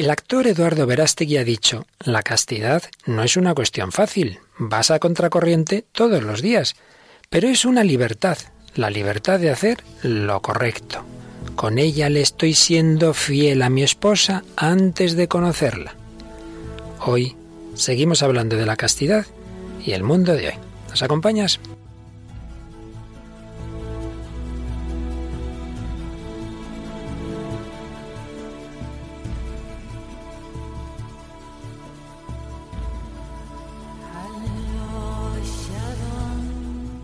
El actor Eduardo Verástegui ha dicho, la castidad no es una cuestión fácil, vas a contracorriente todos los días, pero es una libertad, la libertad de hacer lo correcto. Con ella le estoy siendo fiel a mi esposa antes de conocerla. Hoy seguimos hablando de la castidad y el mundo de hoy. ¿Nos acompañas?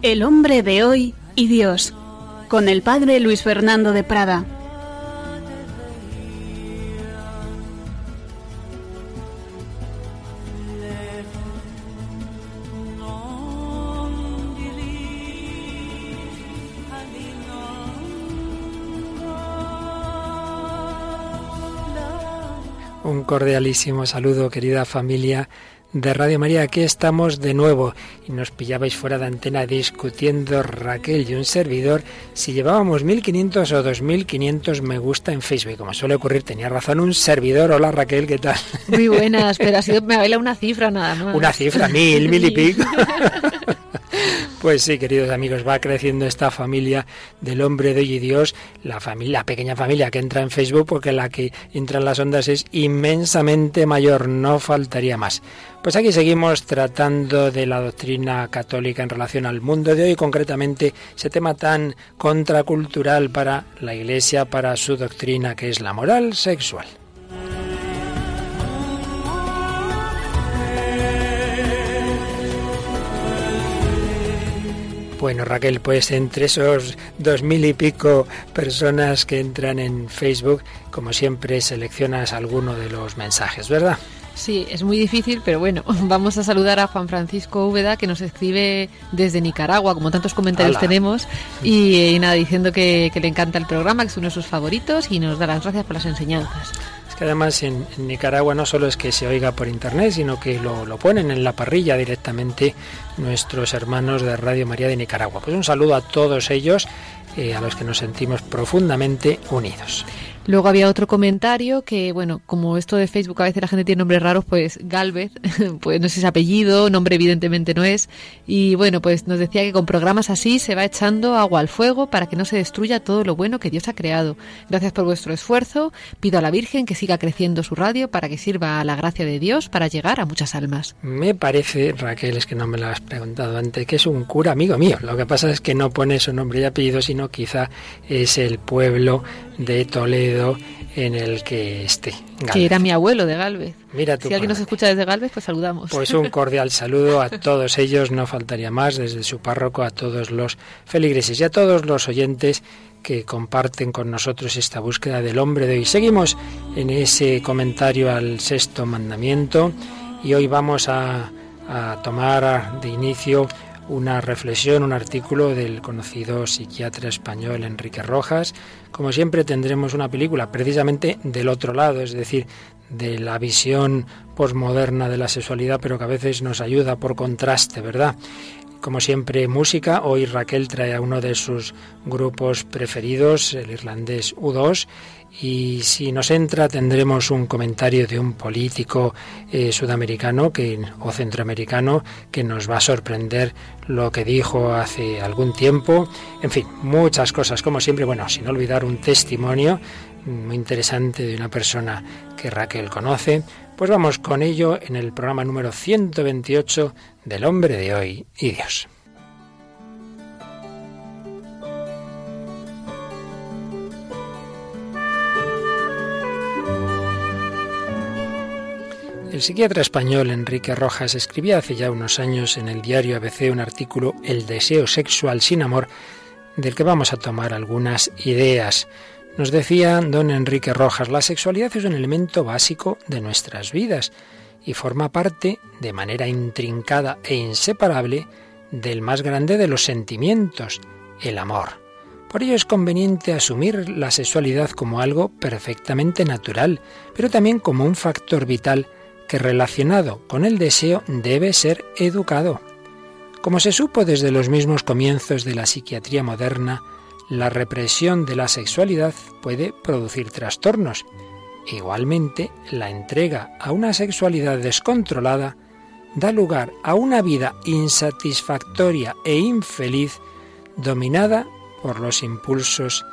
El hombre de hoy y Dios, con el padre Luis Fernando de Prada. Un cordialísimo saludo, querida familia de Radio María. Aquí estamos de nuevo y nos pillabais fuera de antena discutiendo Raquel y un servidor si llevábamos 1500 o 2500 me gusta en Facebook. Como suele ocurrir, tenía razón un servidor. Hola Raquel, ¿qué tal? Muy buenas, pero ha sido, me baila una cifra nada más. Una cifra, mil, mil y pico. Pues sí, queridos amigos, va creciendo esta familia del hombre de hoy y Dios, la familia, la pequeña familia que entra en Facebook, porque la que entra en las ondas es inmensamente mayor, no faltaría más. Pues aquí seguimos tratando de la doctrina católica en relación al mundo de hoy, concretamente ese tema tan contracultural para la Iglesia, para su doctrina, que es la moral sexual. Bueno, Raquel, pues entre esos dos mil y pico personas que entran en Facebook, como siempre, seleccionas alguno de los mensajes, ¿verdad? Sí, es muy difícil, pero bueno, vamos a saludar a Juan Francisco Úbeda, que nos escribe desde Nicaragua, como tantos comentarios tenemos, y, nada, diciendo que, que le encanta el programa, que es uno de sus favoritos, y nos da las gracias por las enseñanzas que además en, Nicaragua no solo es que se oiga por internet, sino que lo, lo, ponen en la parrilla directamente nuestros hermanos de Radio María de Nicaragua. Pues un saludo a todos ellos, eh, a los que nos sentimos profundamente unidos. Luego había otro comentario que, bueno, como esto de Facebook a veces la gente tiene nombres raros, pues Galvez, pues no es apellido, nombre evidentemente no es. Y bueno, pues nos decía que con programas así se va echando agua al fuego para que no se destruya todo lo bueno que Dios ha creado. Gracias por vuestro esfuerzo. Pido a la Virgen que siga creciendo su radio para que sirva a la gracia de Dios para llegar a muchas almas. Me parece, Raquel, es que no me lo has preguntado antes, que es un cura amigo mío. Lo que pasa es que no pone su nombre y apellido, sino quizá es el pueblo de Toledo en el que esté. Que era mi abuelo de Galvez. Mira si alguien nos escucha desde Galvez, pues saludamos. Pues un cordial saludo a todos ellos, no faltaría más, desde su párroco a todos los feligreses y a todos los oyentes que comparten con nosotros esta búsqueda del hombre de hoy. Seguimos en ese comentario al sexto mandamiento y hoy vamos a, a tomar de inicio una reflexión, un artículo del conocido psiquiatra español Enrique Rojas. Como siempre tendremos una película precisamente del otro lado, es decir, de la visión posmoderna de la sexualidad, pero que a veces nos ayuda por contraste, ¿verdad? Como siempre, música. Hoy Raquel trae a uno de sus grupos preferidos, el irlandés U2, y si nos entra tendremos un comentario de un político eh, sudamericano que, o centroamericano que nos va a sorprender lo que dijo hace algún tiempo. En fin, muchas cosas como siempre. Bueno, sin olvidar un testimonio muy interesante de una persona que Raquel conoce. Pues vamos con ello en el programa número 128 del hombre de hoy y Dios. El psiquiatra español Enrique Rojas escribía hace ya unos años en el diario ABC un artículo El deseo sexual sin amor, del que vamos a tomar algunas ideas. Nos decía don Enrique Rojas, la sexualidad es un elemento básico de nuestras vidas y forma parte, de manera intrincada e inseparable, del más grande de los sentimientos, el amor. Por ello es conveniente asumir la sexualidad como algo perfectamente natural, pero también como un factor vital que relacionado con el deseo debe ser educado. Como se supo desde los mismos comienzos de la psiquiatría moderna, la represión de la sexualidad puede producir trastornos Igualmente, la entrega a una sexualidad descontrolada da lugar a una vida insatisfactoria e infeliz dominada por los impulsos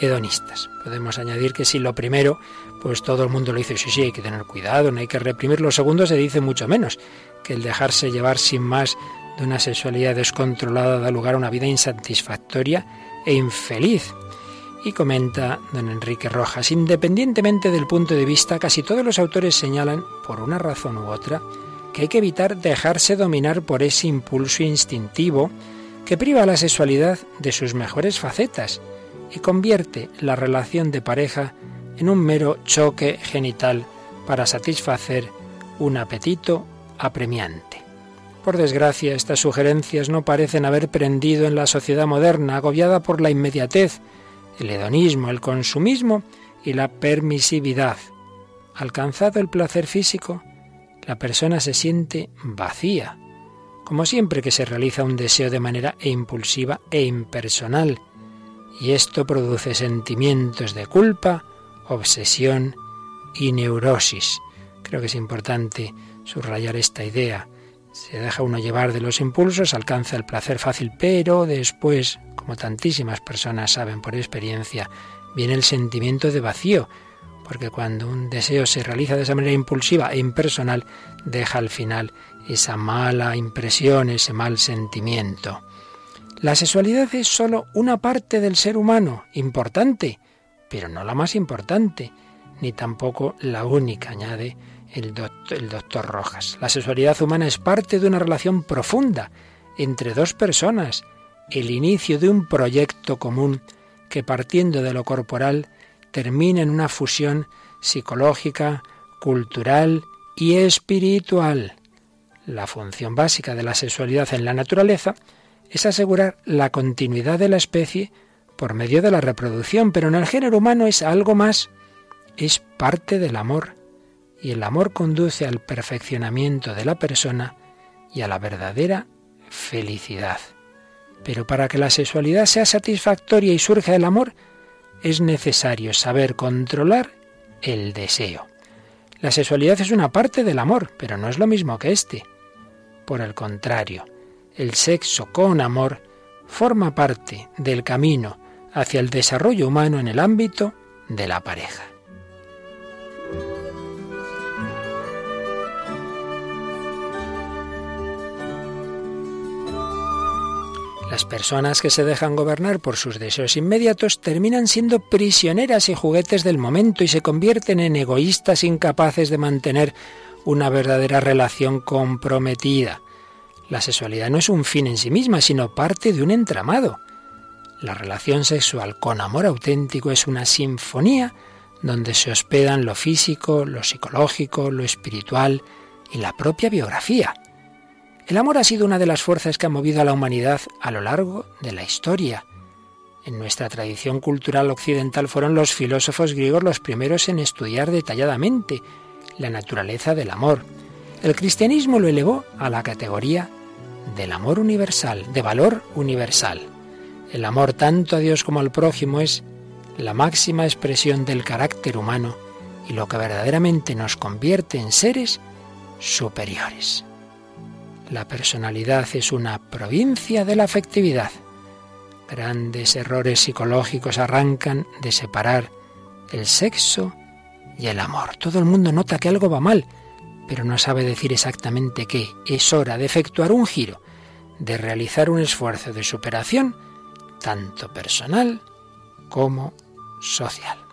hedonistas. Podemos añadir que si lo primero, pues todo el mundo lo dice, sí, sí, hay que tener cuidado, no hay que reprimir. Lo segundo se dice mucho menos, que el dejarse llevar sin más de una sexualidad descontrolada da lugar a una vida insatisfactoria e infeliz. Y comenta don Enrique Rojas, independientemente del punto de vista, casi todos los autores señalan, por una razón u otra, que hay que evitar dejarse dominar por ese impulso instintivo que priva a la sexualidad de sus mejores facetas y convierte la relación de pareja en un mero choque genital para satisfacer un apetito apremiante. Por desgracia, estas sugerencias no parecen haber prendido en la sociedad moderna, agobiada por la inmediatez, el hedonismo, el consumismo y la permisividad. Alcanzado el placer físico, la persona se siente vacía, como siempre que se realiza un deseo de manera impulsiva e impersonal, y esto produce sentimientos de culpa, obsesión y neurosis. Creo que es importante subrayar esta idea. Se deja uno llevar de los impulsos, alcanza el placer fácil, pero después, como tantísimas personas saben por experiencia, viene el sentimiento de vacío, porque cuando un deseo se realiza de esa manera impulsiva e impersonal, deja al final esa mala impresión, ese mal sentimiento. La sexualidad es sólo una parte del ser humano, importante, pero no la más importante, ni tampoco la única, añade el doctor, Rojas. La sexualidad humana es parte de una relación profunda entre dos personas, el inicio de un proyecto común que partiendo de lo corporal termina en una fusión psicológica, cultural y espiritual. La función básica de la sexualidad en la naturaleza es asegurar la continuidad de la especie por medio de la reproducción, pero en el género humano es algo más, es parte del amor, y el amor conduce al perfeccionamiento de la persona y a la verdadera felicidad. Pero para que la sexualidad sea satisfactoria y surja del amor, es necesario saber controlar el deseo. La sexualidad es una parte del amor, pero no es lo mismo que éste. Por el contrario, el sexo con amor forma parte del camino hacia el desarrollo humano en el ámbito de la pareja. Las personas que se dejan gobernar por sus deseos inmediatos terminan siendo prisioneras y juguetes del momento y se convierten en egoístas incapaces de mantener una verdadera relación comprometida. La sexualidad no es un fin en sí misma, sino parte de un entramado. La relación sexual con amor auténtico es una sinfonía donde se hospedan lo físico, lo psicológico, lo espiritual y la propia biografía. El amor ha sido una de las fuerzas que ha movido a la humanidad a lo largo de la historia. En nuestra tradición cultural occidental fueron los filósofos griegos los primeros en estudiar detalladamente la naturaleza del amor. El cristianismo lo elevó a la categoría del amor universal, de valor universal. El amor tanto a Dios como al prójimo es la máxima expresión del carácter humano y lo que verdaderamente nos convierte en seres superiores. La personalidad es una provincia de la afectividad. Grandes errores psicológicos arrancan de separar el sexo y el amor. Todo el mundo nota que algo va mal, pero no sabe decir exactamente qué. Es hora de efectuar un giro, de realizar un esfuerzo de superación, tanto personal como social.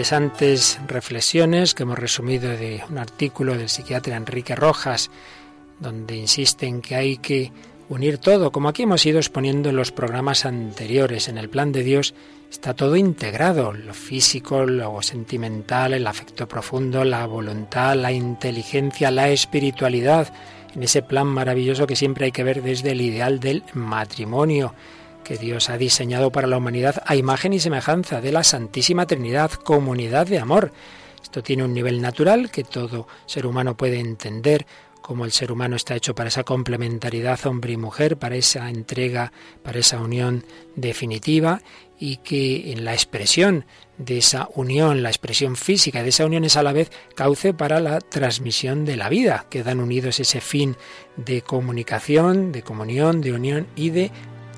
Interesantes reflexiones que hemos resumido de un artículo del psiquiatra Enrique Rojas, donde insiste en que hay que unir todo, como aquí hemos ido exponiendo en los programas anteriores. En el plan de Dios está todo integrado, lo físico, lo sentimental, el afecto profundo, la voluntad, la inteligencia, la espiritualidad, en ese plan maravilloso que siempre hay que ver desde el ideal del matrimonio que Dios ha diseñado para la humanidad a imagen y semejanza de la Santísima Trinidad, comunidad de amor. Esto tiene un nivel natural que todo ser humano puede entender, como el ser humano está hecho para esa complementariedad hombre y mujer, para esa entrega, para esa unión definitiva y que en la expresión de esa unión, la expresión física de esa unión es a la vez cauce para la transmisión de la vida, quedan unidos ese fin de comunicación, de comunión, de unión y de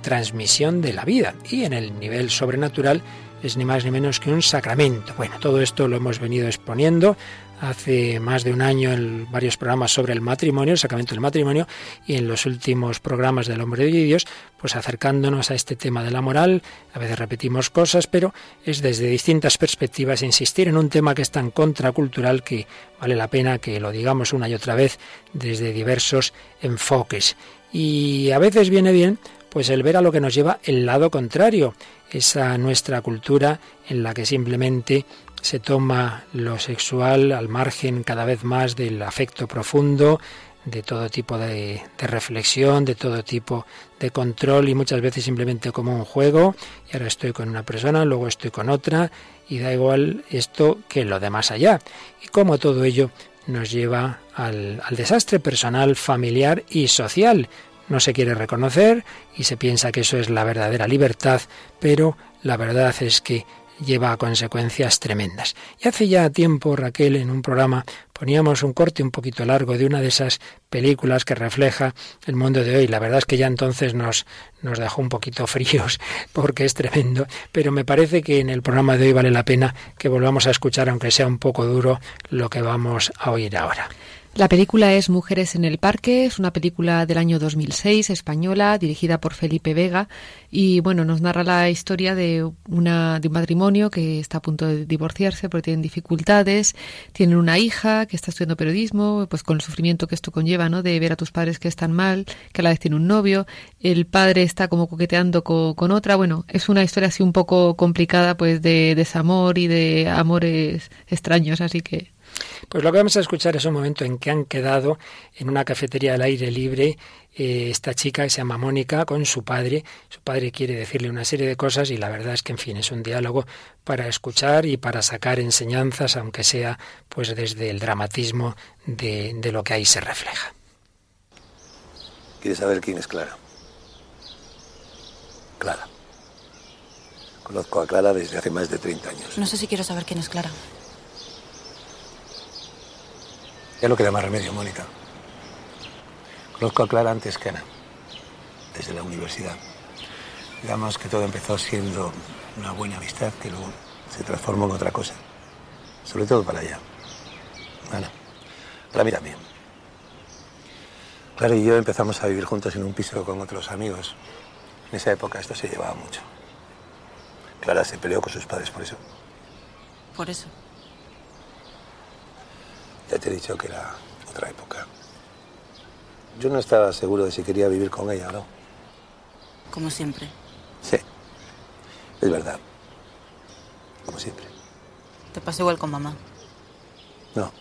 transmisión de la vida. Y en el nivel sobrenatural es ni más ni menos que un sacramento. Bueno, todo esto lo hemos venido exponiendo hace más de un año en varios programas sobre el matrimonio, el sacramento del matrimonio, y en los últimos programas del hombre de Dios, pues acercándonos a este tema de la moral. A veces repetimos cosas, pero es desde distintas perspectivas insistir en un tema que es tan contracultural que vale la pena que lo digamos una y otra vez desde diversos enfoques. Y a veces viene bien pues el ver a lo que nos lleva el lado contrario, esa nuestra cultura en la que simplemente se toma lo sexual al margen cada vez más del afecto profundo, de todo tipo de, reflexión, de todo tipo de control y muchas veces simplemente como un juego y ahora estoy con una persona, luego estoy con otra y da igual esto que lo de más allá. Y cómo todo ello nos lleva al, al desastre personal, familiar y social. No se quiere reconocer y se piensa que eso es la verdadera libertad, pero la verdad es que lleva a consecuencias tremendas. Y hace ya tiempo, Raquel, en un programa poníamos un corte un poquito largo de una de esas películas que refleja el mundo de hoy. La verdad es que ya entonces nos, nos dejó un poquito fríos porque es tremendo, pero me parece que en el programa de hoy vale la pena que volvamos a escuchar, aunque sea un poco duro, lo que vamos a oír ahora. La película es Mujeres en el Parque, es una película del año 2006, española, dirigida por Felipe Vega, y bueno, nos narra la historia de, una, de un matrimonio que está a punto de divorciarse porque tienen dificultades, tienen una hija que está estudiando periodismo, pues con el sufrimiento que esto conlleva, ¿no? De ver a tus padres que están mal, que a la vez tiene un novio, el padre está como coqueteando con, otra, bueno, es una historia así un poco complicada, pues de desamor y de amores extraños, así que pues lo que vamos a escuchar es un momento en que han quedado en una cafetería al aire libre eh, esta chica que se llama Mónica con su padre. Su padre quiere decirle una serie de cosas y la verdad es que, en fin, es un diálogo para escuchar y para sacar enseñanzas, aunque sea pues desde el dramatismo de, de lo que ahí se refleja. ¿Quieres saber quién es Clara? Clara. Conozco a Clara desde hace más de 30 años. No sé si quiero saber quién es Clara. Ya no queda más remedio, Mónica. Conozco a Clara antes que Ana, desde la universidad. Digamos que todo empezó siendo una buena amistad que luego se transformó en otra cosa. Sobre todo para ella. Ana, para mí también. Clara y yo empezamos a vivir juntos en un piso con otros amigos. En esa época esto se llevaba mucho. Clara se peleó con sus padres por eso. ¿Por eso? Ya te he dicho que era otra época. Yo no estaba seguro de si quería vivir con ella o no. Como siempre. Sí, es verdad. Como siempre. ¿Te pasó igual con mamá? No,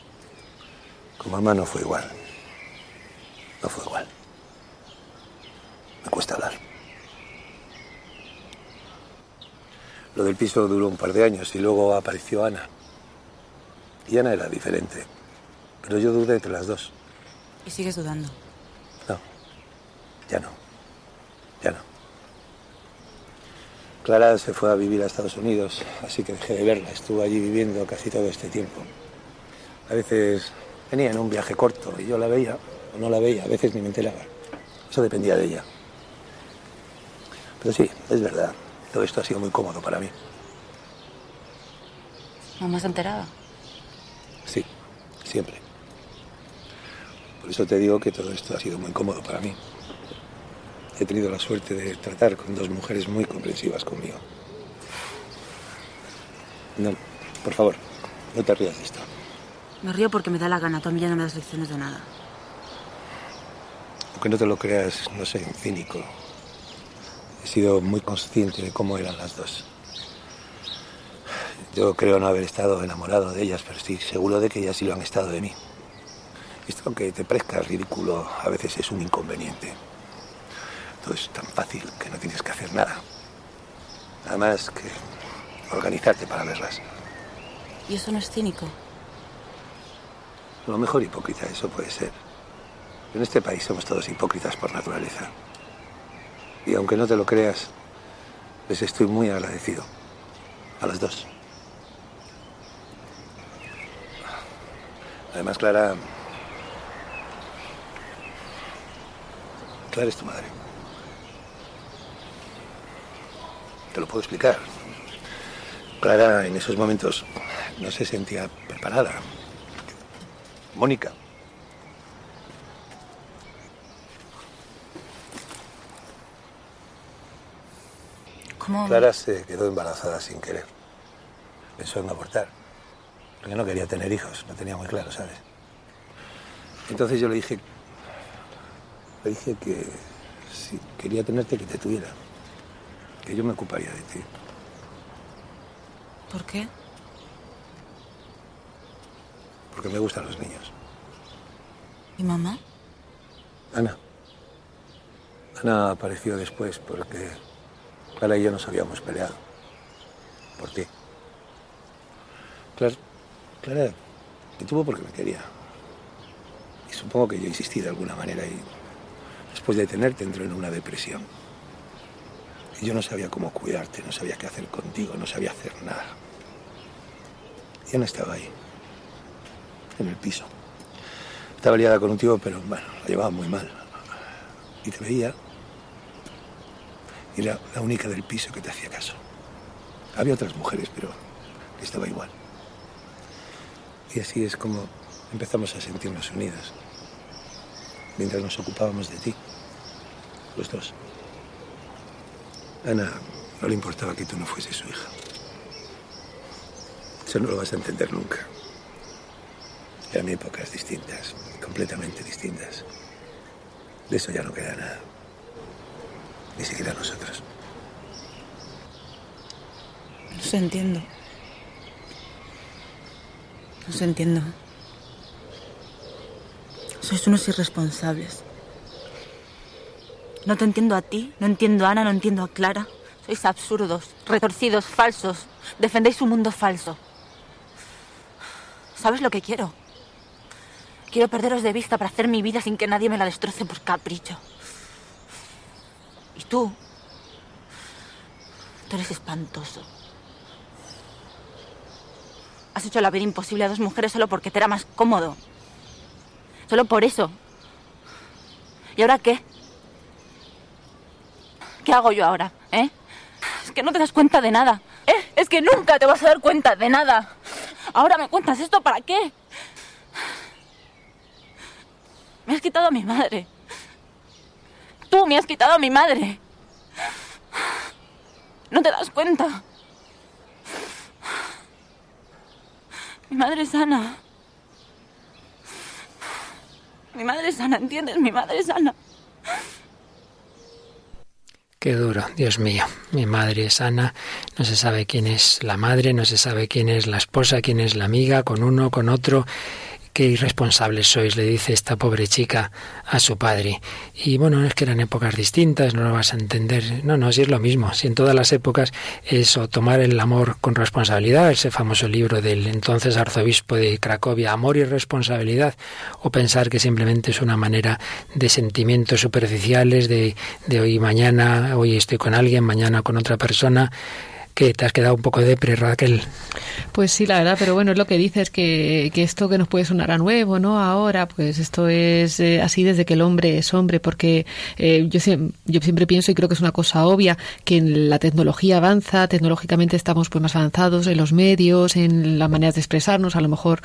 con mamá no fue igual. No fue igual. Me cuesta hablar. Lo del piso duró un par de años y luego apareció Ana. Y Ana era diferente. Pero yo dudé entre las dos. ¿Y sigues dudando? No, ya no. Ya no. Clara se fue a vivir a Estados Unidos, así que dejé de verla. Estuvo allí viviendo casi todo este tiempo. A veces venía en un viaje corto y yo la veía o no la veía, a veces ni me enteraba. Eso dependía de ella. Pero sí, es verdad, todo esto ha sido muy cómodo para mí. ¿Mamá se enteraba? Sí, siempre. Por eso te digo que todo esto ha sido muy cómodo para mí. He tenido la suerte de tratar con dos mujeres muy comprensivas conmigo. No, por favor, no te rías de esto. Me río porque me da la gana. Tú a mí ya no me das lecciones de nada. Aunque no te lo creas, no soy un cínico. He sido muy consciente de cómo eran las dos. Yo creo no haber estado enamorado de ellas, pero estoy seguro de que ellas sí lo han estado de mí. Esto, aunque te parezca ridículo, a veces es un inconveniente. Todo es tan fácil que no tienes que hacer nada. Nada más que organizarte para verlas. ¿Y eso no es cínico? A lo mejor hipócrita, eso puede ser. En este país somos todos hipócritas por naturaleza. Y aunque no te lo creas, les estoy muy agradecido. A las dos. Además, Clara... Clara es tu madre. Te lo puedo explicar. Clara en esos momentos no se sentía preparada. Mónica. ¿Cómo? Clara se quedó embarazada sin querer. Pensó en abortar. Porque no quería tener hijos, no tenía muy claro, ¿sabes? Entonces yo le dije. Le dije que si quería tenerte, que te tuviera. Que yo me ocuparía de ti. ¿Por qué? Porque me gustan los niños. ¿Y mamá? Ana. Ana apareció después porque Clara y yo nos habíamos peleado. Por ti. Clara, Clara me tuvo porque me quería. Y supongo que yo insistí de alguna manera y después de tenerte entró en una depresión. Y yo no sabía cómo cuidarte, no sabía qué hacer contigo, no sabía hacer nada. Y Ana estaba ahí, en el piso. Estaba liada con un tío, pero bueno, la llevaba muy mal. Y te veía. Y era la única del piso que te hacía caso. Había otras mujeres, pero estaba igual. Y así es como empezamos a sentirnos unidas. Mientras nos ocupábamos de ti. Los dos. Ana no le importaba que tú no fueses su hija. Eso no lo vas a entender nunca. Eran épocas distintas, completamente distintas. De eso ya no queda nada. Ni siquiera nosotros. No se entiendo. No se entiendo. Sois unos irresponsables. No te entiendo a ti, no entiendo a Ana, no entiendo a Clara. Sois absurdos, retorcidos, falsos. Defendéis un mundo falso. ¿Sabes lo que quiero? Quiero perderos de vista para hacer mi vida sin que nadie me la destroce por capricho. Y tú, tú eres espantoso. Has hecho la vida imposible a dos mujeres solo porque te era más cómodo. Solo por eso. ¿Y ahora qué? ¿Qué hago yo ahora? ¿Eh? Es que no te das cuenta de nada. ¿Eh? Es que nunca te vas a dar cuenta de nada. Ahora me cuentas esto para qué. Me has quitado a mi madre. Tú me has quitado a mi madre. ¿No te das cuenta? Mi madre es sana. Mi madre es sana, ¿entiendes? Mi madre es sana. Qué duro, Dios mío. Mi madre es Ana, no se sabe quién es la madre, no se sabe quién es la esposa, quién es la amiga, con uno, con otro. Qué irresponsables sois, le dice esta pobre chica a su padre. Y bueno, es que eran épocas distintas, no lo vas a entender. No, no, si es lo mismo. Si en todas las épocas es o tomar el amor con responsabilidad, ese famoso libro del entonces arzobispo de Cracovia, Amor y Responsabilidad, o pensar que simplemente es una manera de sentimientos superficiales, de, de hoy y mañana, hoy estoy con alguien, mañana con otra persona que te has quedado un poco de pre, Raquel. Pues sí, la verdad, pero bueno, es lo que dices, que, que esto que nos puede sonar a nuevo, ¿no? Ahora, pues esto es eh, así desde que el hombre es hombre, porque eh, yo, siempre pienso, y creo que es una cosa obvia, que la tecnología avanza, tecnológicamente estamos pues más avanzados en los medios, en las maneras de expresarnos, a lo mejor,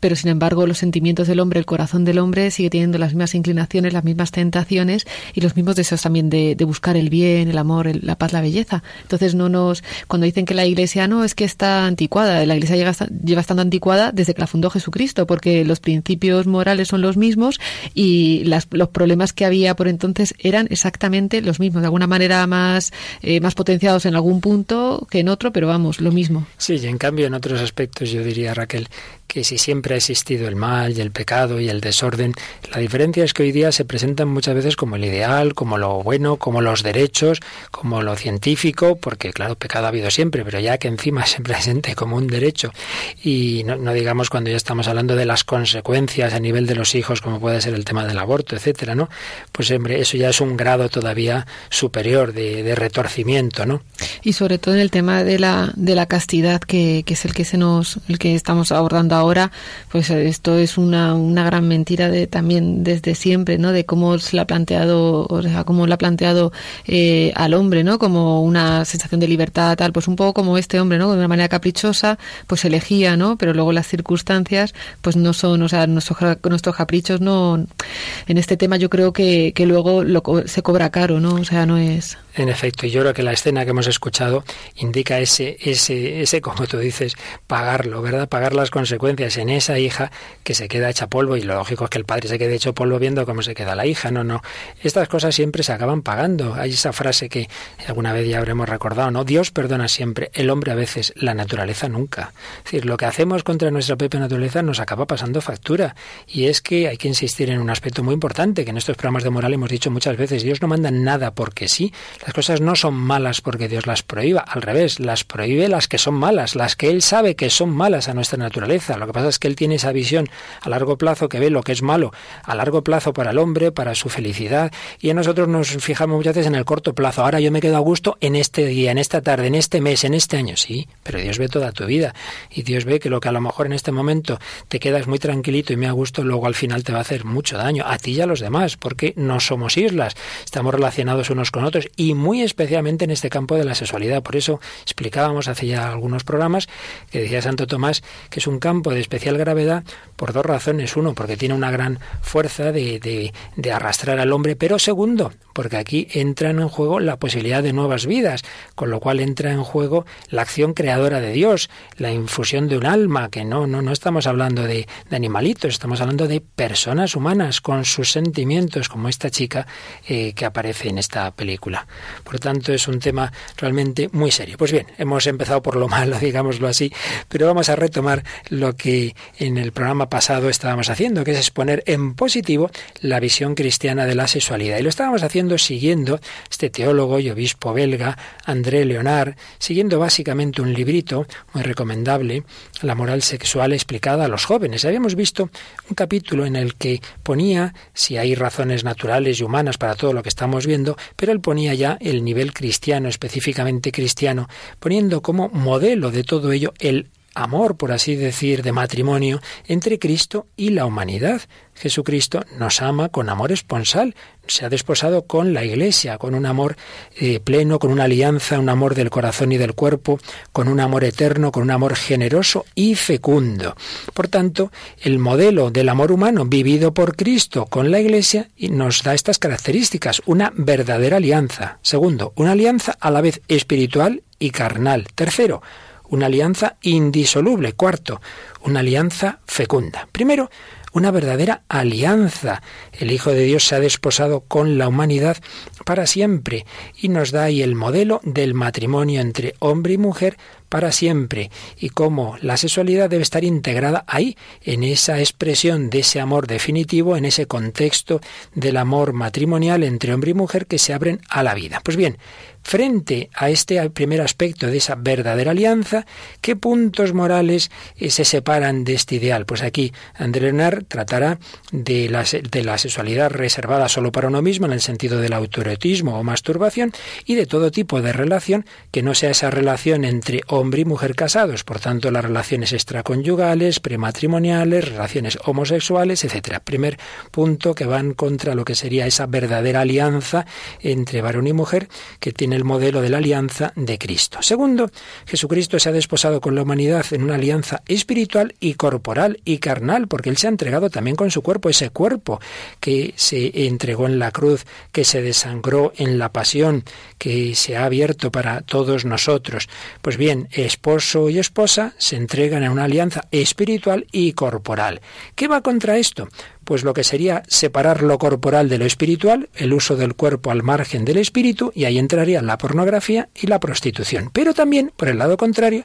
pero sin embargo los sentimientos del hombre, el corazón del hombre sigue teniendo las mismas inclinaciones, las mismas tentaciones y los mismos deseos también de, de buscar el bien, el amor, el, la paz, la belleza. Entonces no nos cuando dicen que la Iglesia no es que está anticuada, la Iglesia lleva, lleva estando anticuada desde que la fundó Jesucristo, porque los principios morales son los mismos y las, los problemas que había por entonces eran exactamente los mismos, de alguna manera más, eh, más potenciados en algún punto que en otro, pero vamos, lo mismo. Sí, y en cambio en otros aspectos yo diría, Raquel, que si siempre ha existido el mal y el pecado y el desorden, la diferencia es que hoy día se presentan muchas veces como el ideal, como lo bueno, como los derechos, como lo científico, porque claro, pecado ha habido siempre, pero ya que encima se presente como un derecho y no, no digamos cuando ya estamos hablando de las consecuencias a nivel de los hijos, como puede ser el tema del aborto, etcétera, ¿no? Pues hombre, eso ya es un grado todavía superior de, de retorcimiento, ¿no? Y sobre todo en el tema de la, de la castidad, que, que es el que se nos, el que estamos abordando ahora, pues esto es una, una gran mentira de también desde siempre, ¿no? De cómo se la ha planteado, o sea, cómo la ha planteado eh, al hombre, ¿no? Como una sensación de libertad, tal, pues un poco como este hombre, ¿no? De una manera caprichosa, pues elegía, ¿no? Pero luego las circunstancias, pues no son, o sea, nuestros, nuestros caprichos no, en este tema yo creo que, que luego lo, se cobra caro, ¿no? O sea, no es. En efecto, y yo creo que la escena que hemos escuchado indica ese, ese, ese, como tú dices, pagarlo, ¿verdad? Pagar las consecuencias en esa hija que se queda hecha polvo, y lo lógico es que el padre se quede hecho polvo viendo cómo se queda la hija, no, no. Estas cosas siempre se acaban pagando. Hay esa frase que alguna vez ya habremos recordado, ¿no? Dios perdona siempre, el hombre a veces, la naturaleza nunca. Es decir, lo que hacemos contra nuestra propia naturaleza nos acaba pasando factura. Y es que hay que insistir en un aspecto muy importante, que en estos programas de moral hemos dicho muchas veces, Dios no manda nada porque sí. Cosas no son malas porque Dios las prohíba, al revés, las prohíbe las que son malas, las que Él sabe que son malas a nuestra naturaleza. Lo que pasa es que Él tiene esa visión a largo plazo que ve lo que es malo a largo plazo para el hombre, para su felicidad, y a nosotros nos fijamos muchas veces en el corto plazo. Ahora yo me quedo a gusto en este día, en esta tarde, en este mes, en este año, sí, pero Dios ve toda tu vida y Dios ve que lo que a lo mejor en este momento te quedas muy tranquilito y me a gusto, luego al final te va a hacer mucho daño a ti y a los demás, porque no somos islas, estamos relacionados unos con otros y muy especialmente en este campo de la sexualidad. Por eso explicábamos hace ya algunos programas que decía Santo Tomás que es un campo de especial gravedad por dos razones. Uno, porque tiene una gran fuerza de, de, arrastrar al hombre, pero segundo, porque aquí entra en juego la posibilidad de nuevas vidas, con lo cual entra en juego la acción creadora de Dios, la infusión de un alma, que no, no, no estamos hablando de, de animalitos, estamos hablando de personas humanas con sus sentimientos, como esta chica eh, que aparece en esta película. Por tanto, es un tema realmente muy serio. Pues bien, hemos empezado por lo malo, digámoslo así, pero vamos a retomar lo que en el programa pasado estábamos haciendo, que es exponer en positivo la visión cristiana de la sexualidad. Y lo estábamos haciendo siguiendo este teólogo y obispo belga, André Leonard, siguiendo básicamente un librito muy recomendable, La moral sexual explicada a los jóvenes. Habíamos visto un capítulo en el que ponía si hay razones naturales y humanas para todo lo que estamos viendo, pero él ponía ya el nivel cristiano, específicamente cristiano, poniendo como modelo de todo ello el amor, por así decir, de matrimonio entre Cristo y la humanidad. Jesucristo nos ama con amor esponsal, se ha desposado con la Iglesia, con un amor eh, pleno, con una alianza, un amor del corazón y del cuerpo, con un amor eterno, con un amor generoso y fecundo. Por tanto, el modelo del amor humano vivido por Cristo con la Iglesia nos da estas características, una verdadera alianza. Segundo, una alianza a la vez espiritual y carnal. Tercero, una alianza indisoluble. Cuarto, una alianza fecunda. Primero, una verdadera alianza. El Hijo de Dios se ha desposado con la humanidad para siempre y nos da ahí el modelo del matrimonio entre hombre y mujer para siempre y cómo la sexualidad debe estar integrada ahí, en esa expresión de ese amor definitivo, en ese contexto del amor matrimonial entre hombre y mujer que se abren a la vida. Pues bien, Frente a este primer aspecto de esa verdadera alianza, ¿qué puntos morales eh, se separan de este ideal? Pues aquí André Leonard tratará de la, sexualidad reservada solo para uno mismo, en el sentido del autoerotismo o masturbación, y de todo tipo de relación que no sea esa relación entre hombre y mujer casados. Por tanto, las relaciones extraconyugales, prematrimoniales, relaciones homosexuales, etcétera. Primer punto que van contra lo que sería esa verdadera alianza entre varón y mujer que tiene el modelo de la alianza de Cristo. Segundo, Jesucristo se ha desposado con la humanidad en una alianza espiritual y corporal y carnal, porque Él se ha entregado también con su cuerpo, ese cuerpo que se entregó en la cruz, que se desangró en la pasión, que se ha abierto para todos nosotros. Pues bien, esposo y esposa se entregan a una alianza espiritual y corporal. ¿Qué va contra esto? Pues lo que sería separar lo corporal de lo espiritual, el uso del cuerpo al margen del espíritu, y ahí entrarían la pornografía y la prostitución. Pero también, por el lado contrario,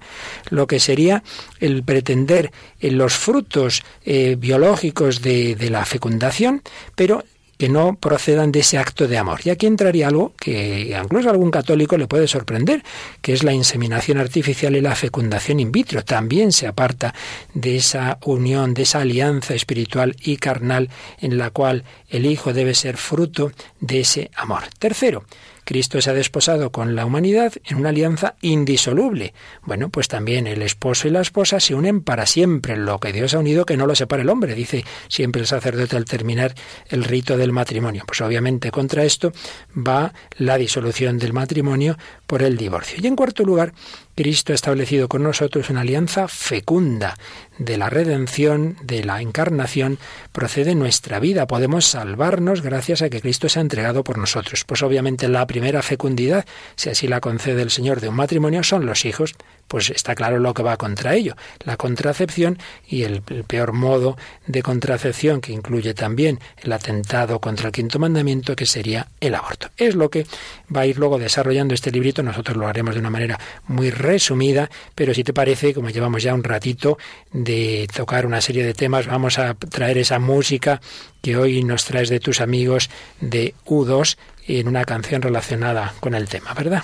lo que sería el pretender en los frutos eh, biológicos de, de la fecundación, pero que no procedan de ese acto de amor. Y aquí entraría algo que incluso a algún católico le puede sorprender, que es la inseminación artificial y la fecundación in vitro. También se aparta de esa unión, de esa alianza espiritual y carnal en la cual el Hijo debe ser fruto de ese amor. Tercero, Cristo se ha desposado con la humanidad en una alianza indisoluble. Bueno, pues también el esposo y la esposa se unen para siempre. Lo que Dios ha unido que no lo separe el hombre, dice siempre el sacerdote al terminar el rito del matrimonio. Pues obviamente contra esto va la disolución del matrimonio por el divorcio. Y en cuarto lugar, Cristo ha establecido con nosotros una alianza fecunda. De la redención, de la encarnación, procede nuestra vida. Podemos salvarnos gracias a que Cristo se ha entregado por nosotros. Pues obviamente la primera fecundidad, si así la concede el Señor de un matrimonio, son los hijos pues está claro lo que va contra ello, la contracepción y el, peor modo de contracepción que incluye también el atentado contra el quinto mandamiento que sería el aborto. Es lo que va a ir luego desarrollando este librito, nosotros lo haremos de una manera muy resumida, pero si te parece, como llevamos ya un ratito de tocar una serie de temas, vamos a traer esa música que hoy nos traes de tus amigos de U2 en una canción relacionada con el tema, ¿verdad?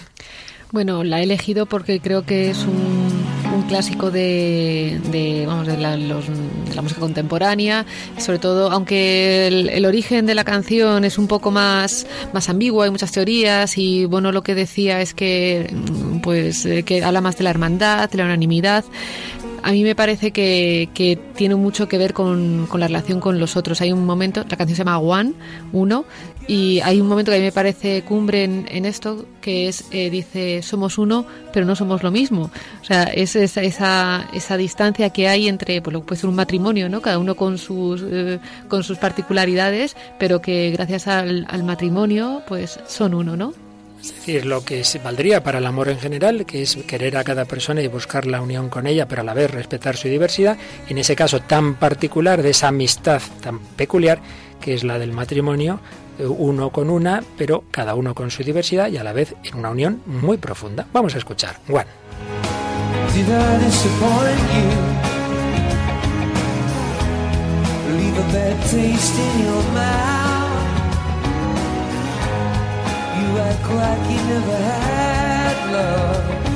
Bueno, la he elegido porque creo que es un, clásico de, vamos, de la, música contemporánea, sobre todo, aunque el, origen de la canción es un poco más, más ambiguo, hay muchas teorías y bueno, lo que decía es que, pues, eh, que habla más de la hermandad, de la unanimidad a mí me parece que, que tiene mucho que ver con, con, la relación con los otros. Hay un momento, la canción se llama One, uno, y hay un momento que a mí me parece cumbre en, esto, que es, eh, dice, somos uno, pero no somos lo mismo. O sea, es esa, esa, esa distancia que hay entre, pues lo puede ser un matrimonio, ¿no? Cada uno con sus, eh, con sus particularidades, pero que gracias al, al matrimonio, pues son uno, ¿no? Es decir, lo que valdría para el amor en general, que es querer a cada persona y buscar la unión con ella, pero a la vez respetar su diversidad, en ese caso tan particular, de esa amistad tan peculiar, que es la del matrimonio, uno con una, pero cada uno con su diversidad y a la vez en una unión muy profunda. Vamos a escuchar. Act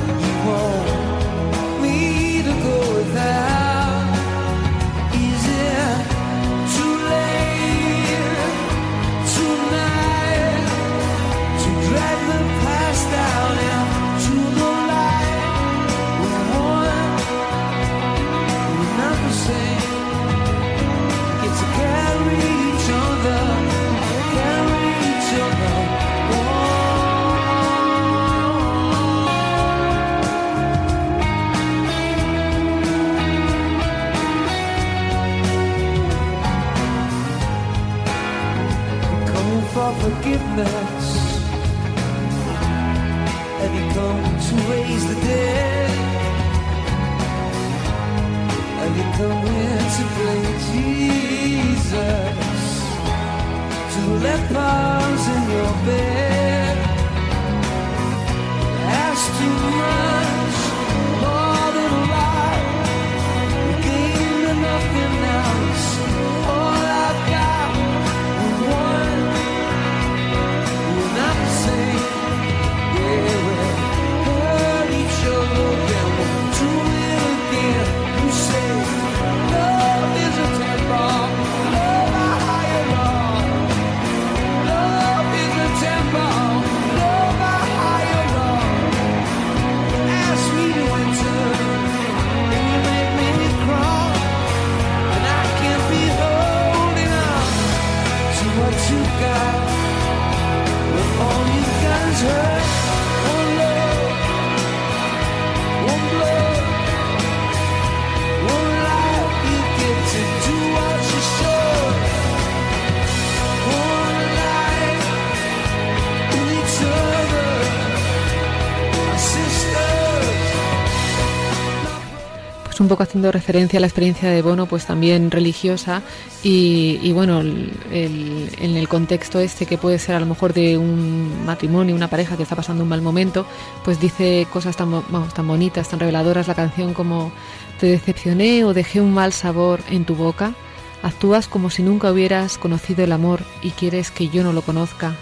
un poco haciendo referencia a la experiencia de Bono, pues también religiosa y, bueno, en el contexto este que puede ser a lo mejor de un matrimonio, una pareja que está pasando un mal momento, pues dice cosas tan, tan bonitas, tan reveladoras la canción como te decepcioné o dejé un mal sabor en tu boca, actúas como si nunca hubieras conocido el amor y quieres que yo no lo conozca.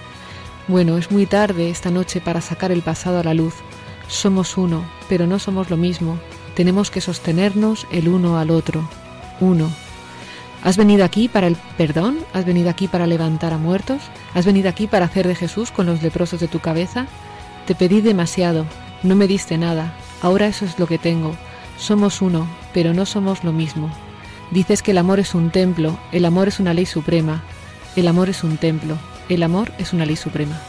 Bueno, es muy tarde esta noche para sacar el pasado a la luz. Somos uno, pero no somos lo mismo. Tenemos que sostenernos el uno al otro. Uno. ¿Has venido aquí para el perdón? ¿Has venido aquí para levantar a muertos? ¿Has venido aquí para hacer de Jesús con los leprosos de tu cabeza? Te pedí demasiado, no me diste nada, ahora eso es lo que tengo. Somos uno, pero no somos lo mismo. Dices que el amor es un templo, el amor es una ley suprema. El amor es un templo, el amor es una ley suprema.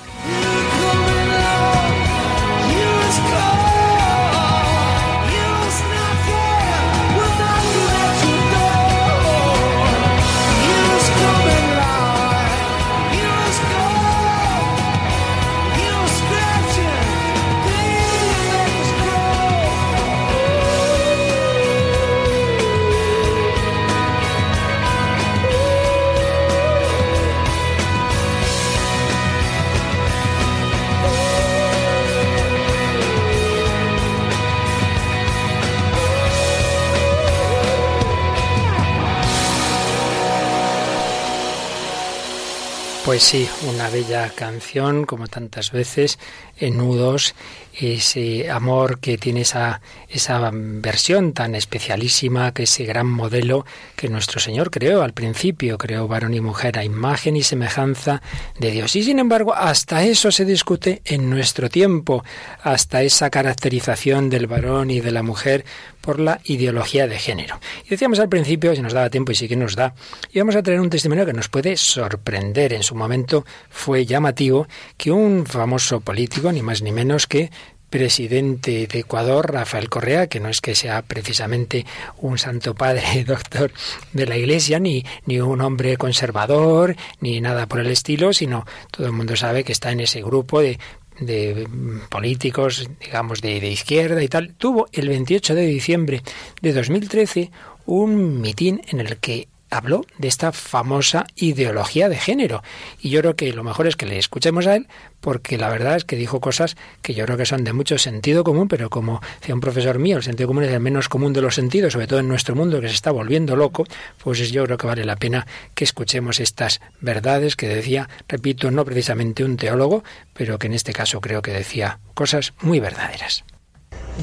Pues sí, una bella canción, como tantas veces, nudos, ese amor que tiene esa, esa versión tan especialísima, que ese gran modelo que nuestro Señor creó al principio, creó varón y mujer a imagen y semejanza de Dios. Y sin embargo, hasta eso se discute en nuestro tiempo, hasta esa caracterización del varón y de la mujer por la ideología de género. Y decíamos al principio, si nos daba tiempo y sí que nos da, íbamos a traer un testimonio que nos puede sorprender. En su momento fue llamativo que un famoso político, ni más ni menos que presidente de Ecuador, Rafael Correa, que no es que sea precisamente un santo padre doctor de la Iglesia, ni, ni un hombre conservador, ni nada por el estilo, sino todo el mundo sabe que está en ese grupo de de políticos, digamos, de, de, izquierda y tal, tuvo el 28 de diciembre de 2013 un mitin en el que habló de esta famosa ideología de género. Y yo creo que lo mejor es que le escuchemos a él, porque la verdad es que dijo cosas que yo creo que son de mucho sentido común, pero como decía un profesor mío, el sentido común es el menos común de los sentidos, sobre todo en nuestro mundo que se está volviendo loco, pues yo creo que vale la pena que escuchemos estas verdades que decía, repito, no precisamente un teólogo, pero que en este caso creo que decía cosas muy verdaderas.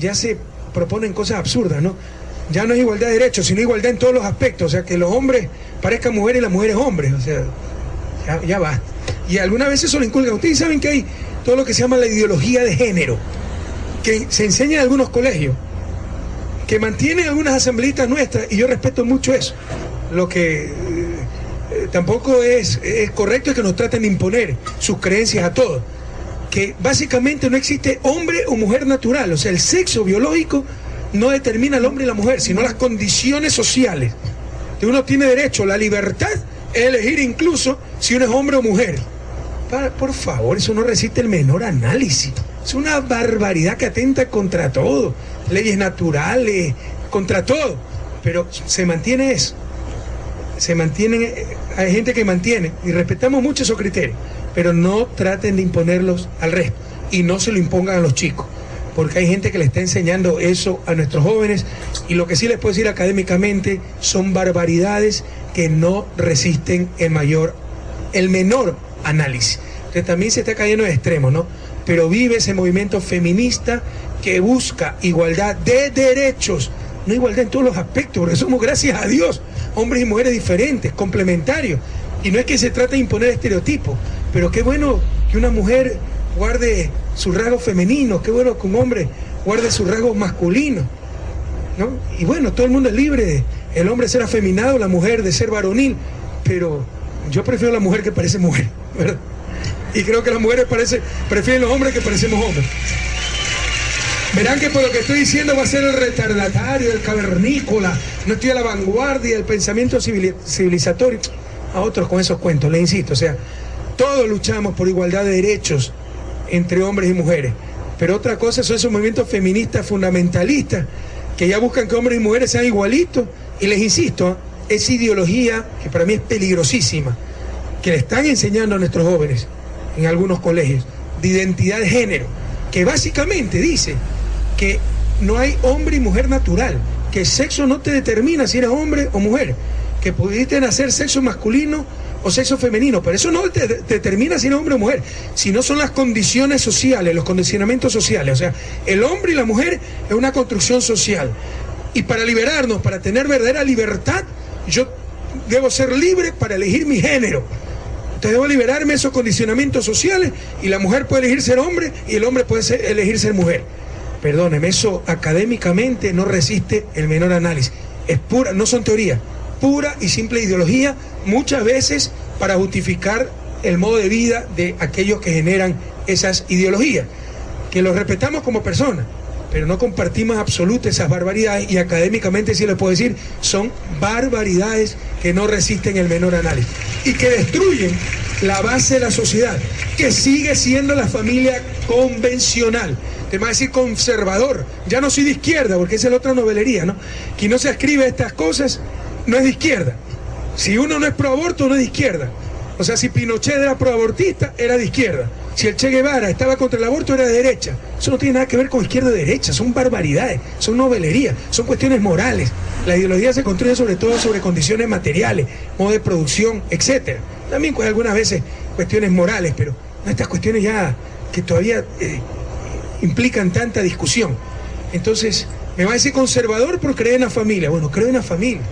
Ya se proponen cosas absurdas, ¿no? Ya no es igualdad de derechos, sino igualdad en todos los aspectos. O sea, que los hombres parezcan mujeres y las mujeres hombres. O sea, ya, va. Y algunas veces eso lo inculcan. Ustedes saben que hay todo lo que se llama la ideología de género, que se enseña en algunos colegios, que mantienen algunas asambleístas nuestras, y yo respeto mucho eso. Lo que eh, tampoco es, es correcto es que nos traten de imponer sus creencias a todos. Que básicamente no existe hombre o mujer natural, o sea, el sexo biológico no determina al hombre y la mujer, sino las condiciones sociales. Que uno tiene derecho, la libertad es elegir incluso si uno es hombre o mujer. Para, por favor, eso no resiste el menor análisis. Es una barbaridad que atenta contra todo. Leyes naturales, contra todo. Pero se mantiene eso. Se mantienen, hay gente que mantiene, y respetamos mucho esos criterios, pero no traten de imponerlos al resto y no se lo impongan a los chicos porque hay gente que le está enseñando eso a nuestros jóvenes y lo que sí les puedo decir académicamente son barbaridades que no resisten el mayor, el menor análisis. Entonces también se está cayendo en extremos, ¿no? Pero vive ese movimiento feminista que busca igualdad de derechos, no igualdad en todos los aspectos, porque somos, gracias a Dios, hombres y mujeres diferentes, complementarios. Y no es que se trate de imponer estereotipos, pero qué bueno que una mujer guarde sus rasgos femeninos, qué bueno que un hombre guarde sus rasgos masculinos. ¿no? Y bueno, todo el mundo es libre, de, el hombre ser afeminado, la mujer de ser varonil, pero yo prefiero la mujer que parece mujer, ¿verdad? Y creo que las mujeres prefieren los hombres que parecemos hombres. Verán que por lo que estoy diciendo va a ser el retardatario, el cavernícola, no estoy a la vanguardia del pensamiento civilizatorio. A otros con esos cuentos, le insisto, o sea, todos luchamos por igualdad de derechos entre hombres y mujeres, Pero otra cosa son esos movimientos feministas fundamentalistas que ya buscan que hombres y mujeres sean igualitos. Y les insisto, esa ideología que para mí es peligrosísima, que le están enseñando a nuestros jóvenes en algunos colegios, de identidad de género, que básicamente dice que no hay hombre y mujer natural, que el sexo no te determina si eres hombre o mujer, que pudiste nacer sexo masculino o sexo femenino, pero eso no te, determina si eres hombre o mujer, sino son las condiciones sociales, los condicionamientos sociales. O sea, el hombre y la mujer es una construcción social. Y para liberarnos, para tener verdadera libertad, yo debo ser libre para elegir mi género. Entonces debo liberarme de esos condicionamientos sociales y la mujer puede elegir ser hombre y el hombre puede elegir ser mujer. Perdóneme, eso académicamente no resiste el menor análisis. Es pura, no son teorías, pura y simple ideología, muchas veces para justificar el modo de vida de aquellos que generan esas ideologías, que los respetamos como personas, pero no compartimos absolutamente esas barbaridades y académicamente sí les puedo decir, son barbaridades que no resisten el menor análisis y que destruyen la base de la sociedad, que sigue siendo la familia convencional. Te va a decir conservador, ya no soy de izquierda, porque esa es la otra novelería, ¿no? Quien no se escribe estas cosas no es de izquierda. Si uno no es pro aborto, no es de izquierda. O sea, si Pinochet era proabortista, era de izquierda. Si el Che Guevara estaba contra el aborto, era de derecha. Eso no tiene nada que ver con izquierda o derecha, son barbaridades, son novelerías, son cuestiones morales. La ideología se construye sobre todo sobre condiciones materiales, modo de producción, etc. También pues, algunas veces cuestiones morales, pero estas cuestiones ya que todavía eh, implican tanta discusión. Entonces, me va a decir conservador por creer en la familia. Bueno, creo en la familia.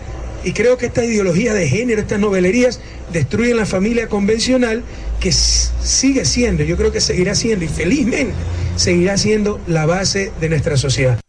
Y creo que esta ideología de género, estas novelerías, destruyen la familia convencional que sigue siendo, yo creo que seguirá siendo, y felizmente seguirá siendo la base de nuestra sociedad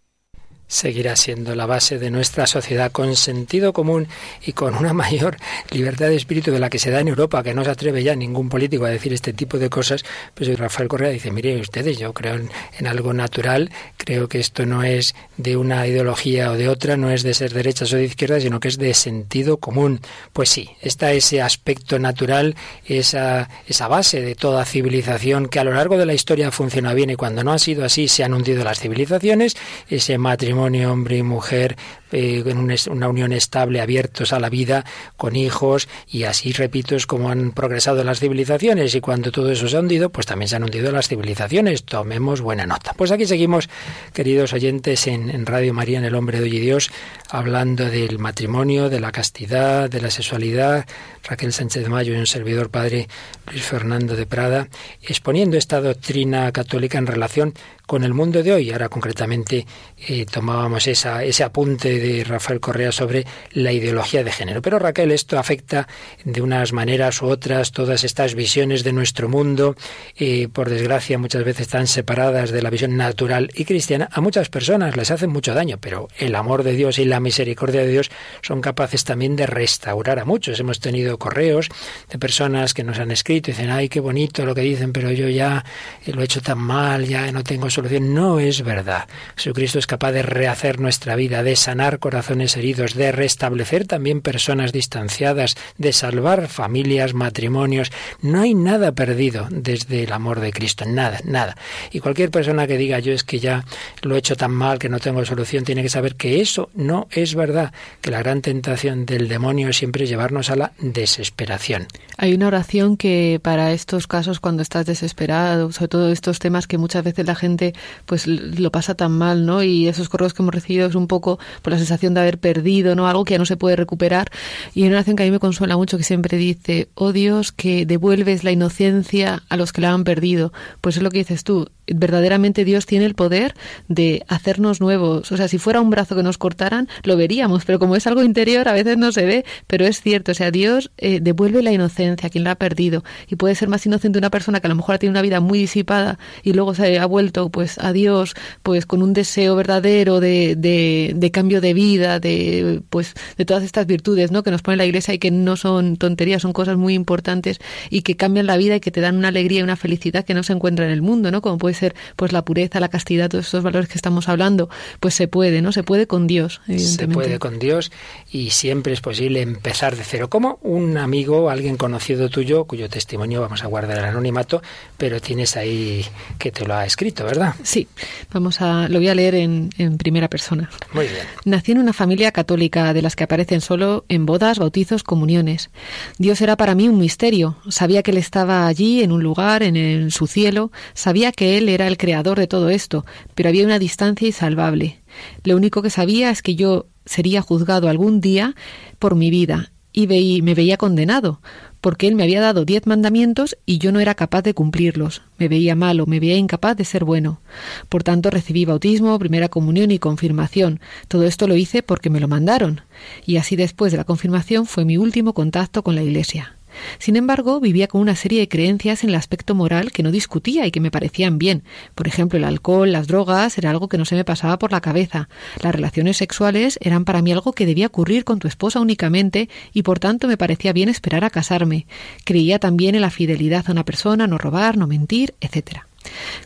seguirá siendo la base de nuestra sociedad con sentido común y con una mayor libertad de espíritu de la que se da en Europa, que no se atreve ya ningún político a decir este tipo de cosas, pues Rafael Correa dice, mire ustedes, yo creo en, algo natural, creo que esto no es de una ideología o de otra, no es de ser derechas o de izquierdas, sino que es de sentido común. Pues sí, está ese aspecto natural, esa, esa base de toda civilización que a lo largo de la historia funciona bien y cuando no ha sido así se han hundido las civilizaciones, ese matrimonio hombre y mujer eh, en una unión estable, abiertos a la vida, con hijos, y así, repito, es como han progresado las civilizaciones, y cuando todo eso se ha hundido, pues también se han hundido las civilizaciones. Tomemos buena nota. Pues aquí seguimos, queridos oyentes, en, Radio María, en El Hombre de Hoy y Dios, hablando del matrimonio, de la castidad, de la sexualidad. Raquel Sánchez Mayo y un servidor padre Luis Fernando de Prada, exponiendo esta doctrina católica en relación con el mundo de hoy. Ahora concretamente eh, tomábamos esa, ese apunte de Rafael Correa sobre la ideología de género. Pero Raquel, esto afecta de unas maneras u otras todas estas visiones de nuestro mundo, eh, por desgracia muchas veces están separadas de la visión natural y cristiana. A muchas personas les hacen mucho daño, pero el amor de Dios y la misericordia de Dios son capaces también de restaurar a muchos. Hemos tenido correos de personas que nos han escrito y dicen, ay, qué bonito lo que dicen, pero yo ya lo he hecho tan mal, ya no tengo no es verdad. Jesucristo es capaz de rehacer nuestra vida, de sanar corazones heridos, de restablecer también personas distanciadas, de salvar familias, matrimonios. No hay nada perdido desde el amor de Cristo, nada, nada. Y cualquier persona que diga yo es que ya lo he hecho tan mal que no tengo solución, tiene que saber que eso no es verdad, que la gran tentación del demonio siempre es llevarnos a la desesperación. Hay una oración que para estos casos cuando estás desesperado, sobre todo estos temas que muchas veces la gente pues lo pasa tan mal, ¿no? Y esos correos que hemos recibido es un poco sensación de haber perdido, ¿no? Algo que ya no se puede recuperar. Y hay una oración que a mí me consuela mucho que siempre dice, oh Dios, que devuelves la inocencia a los que la han perdido. Pues es lo que dices tú, verdaderamente Dios tiene el poder de hacernos nuevos. O sea, si fuera un brazo que nos cortaran, lo veríamos, pero como es algo interior, a veces no se ve, pero es cierto. O sea, Dios eh, devuelve la inocencia a quien la ha perdido. Y puede ser más inocente una persona que a lo mejor ha tenido una vida muy disipada y luego se ha vuelto pues a Dios pues con un deseo verdadero de, de, cambio de de vida, de pues de todas estas virtudes, ¿no? que nos pone la Iglesia y que no son tonterías, son cosas muy importantes y que cambian la vida y que te dan una alegría y una felicidad que no se encuentra en el mundo, ¿no? Como puede ser pues la pureza, la castidad, todos estos valores que estamos hablando, pues se puede, ¿no? Se puede con Dios, Se puede con Dios y siempre es posible empezar de cero. Como un amigo, alguien conocido tuyo, cuyo testimonio vamos a guardar el anonimato, pero tienes ahí que te lo ha escrito, ¿verdad? Sí, vamos a, lo voy a leer en, en primera persona. Muy bien. Nací en una familia católica de las que aparecen solo en bodas, bautizos, comuniones. Dios era para mí un misterio. Sabía que Él estaba allí, en un lugar, en, en su cielo. Sabía que Él era el creador de todo esto, pero había una distancia insalvable. Lo único que sabía es que yo sería juzgado algún día por mi vida y veí, me veía condenado, porque él me había dado diez mandamientos y yo no era capaz de cumplirlos. Me veía malo, me veía incapaz de ser bueno. Por tanto, recibí bautismo, primera comunión y confirmación. Todo esto lo hice porque me lo mandaron. Y así después de la confirmación fue mi último contacto con la Iglesia. Sin embargo, vivía con una serie de creencias en el aspecto moral que no discutía y que me parecían bien. Por ejemplo, el alcohol, las drogas, era algo que no se me pasaba por la cabeza. Las relaciones sexuales eran para mí algo que debía ocurrir con tu esposa únicamente y por tanto me parecía bien esperar a casarme. Creía también en la fidelidad a una persona, no robar, no mentir, etcétera.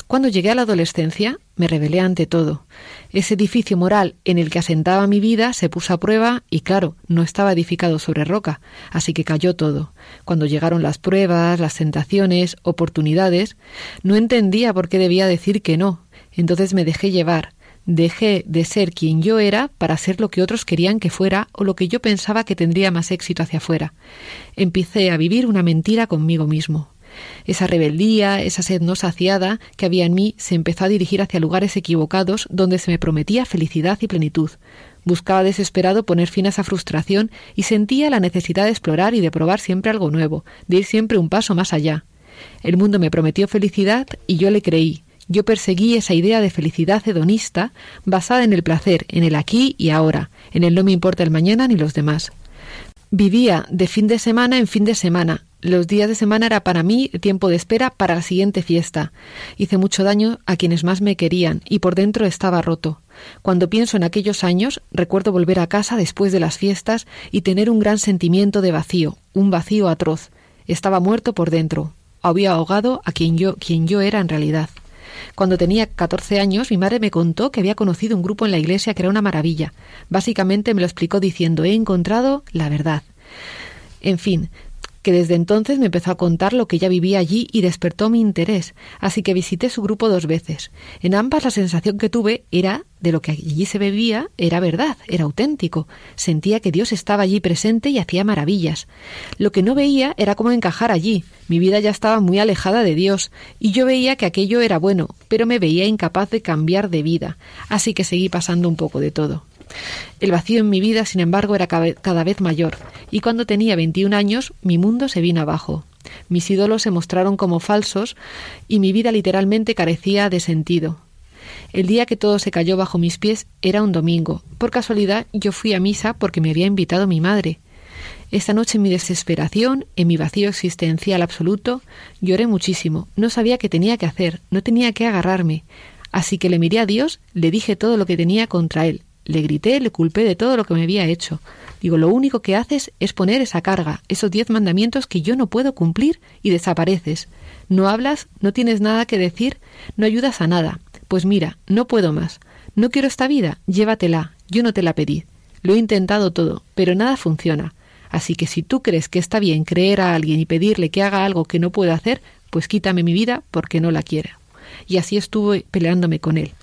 Cuando llegué a la adolescencia, me rebelé ante todo. Ese edificio moral en el que asentaba mi vida se puso a prueba y, claro, no estaba edificado sobre roca, así que cayó todo. Cuando llegaron las pruebas, las tentaciones, oportunidades, no entendía por qué debía decir que no. Entonces me dejé llevar. Dejé de ser quien yo era para ser lo que otros querían que fuera o lo que yo pensaba que tendría más éxito hacia afuera. Empecé a vivir una mentira conmigo mismo. Esa rebeldía, esa sed no saciada que había en mí se empezó a dirigir hacia lugares equivocados donde se me prometía felicidad y plenitud. Buscaba desesperado poner fin a esa frustración y sentía la necesidad de explorar y de probar siempre algo nuevo, de ir siempre un paso más allá. El mundo me prometió felicidad y yo le creí. Yo perseguí esa idea de felicidad hedonista basada en el placer, en el aquí y ahora, en el no me importa el mañana ni los demás. Vivía de fin de semana en fin de semana. Los días de semana era para mí tiempo de espera para la siguiente fiesta. Hice mucho daño a quienes más me querían y por dentro estaba roto. Cuando pienso en aquellos años, recuerdo volver a casa después de las fiestas y tener un gran sentimiento de vacío, un vacío atroz. Estaba muerto por dentro. Había ahogado a quien yo, quien yo era en realidad. Cuando tenía 14 años, mi madre me contó que había conocido un grupo en la iglesia que era una maravilla. Básicamente me lo explicó diciendo he encontrado la verdad. En fin, que desde entonces me empezó a contar lo que ya vivía allí y despertó mi interés, así que visité su grupo dos veces. En ambas la sensación que tuve era de lo que allí se bebía era verdad, era auténtico. Sentía que Dios estaba allí presente y hacía maravillas. Lo que no veía era cómo encajar allí. Mi vida ya estaba muy alejada de Dios, y yo veía que aquello era bueno, pero me veía incapaz de cambiar de vida, así que seguí pasando un poco de todo. El vacío en mi vida, sin embargo, era cada vez mayor, y cuando tenía 21 años mi mundo se vino abajo. Mis ídolos se mostraron como falsos y mi vida literalmente carecía de sentido. El día que todo se cayó bajo mis pies era un domingo. Por casualidad yo fui a misa porque me había invitado mi madre. Esta noche en mi desesperación, en mi vacío existencial absoluto, lloré muchísimo. No sabía qué tenía que hacer, no tenía que agarrarme. Así que le miré a Dios, le dije todo lo que tenía contra él, le grité, le culpé de todo lo que me había hecho. Digo, lo único que haces es poner esa carga, esos diez mandamientos que yo no puedo cumplir y desapareces. No hablas, no tienes nada que decir, no ayudas a nada. Pues mira, no puedo más. No quiero esta vida, llévatela, yo no te la pedí. Lo he intentado todo, pero nada funciona. Así que si tú crees que está bien creer a alguien y pedirle que haga algo que no puedo hacer, pues quítame mi vida porque no la quiera. Y así estuve peleándome con él.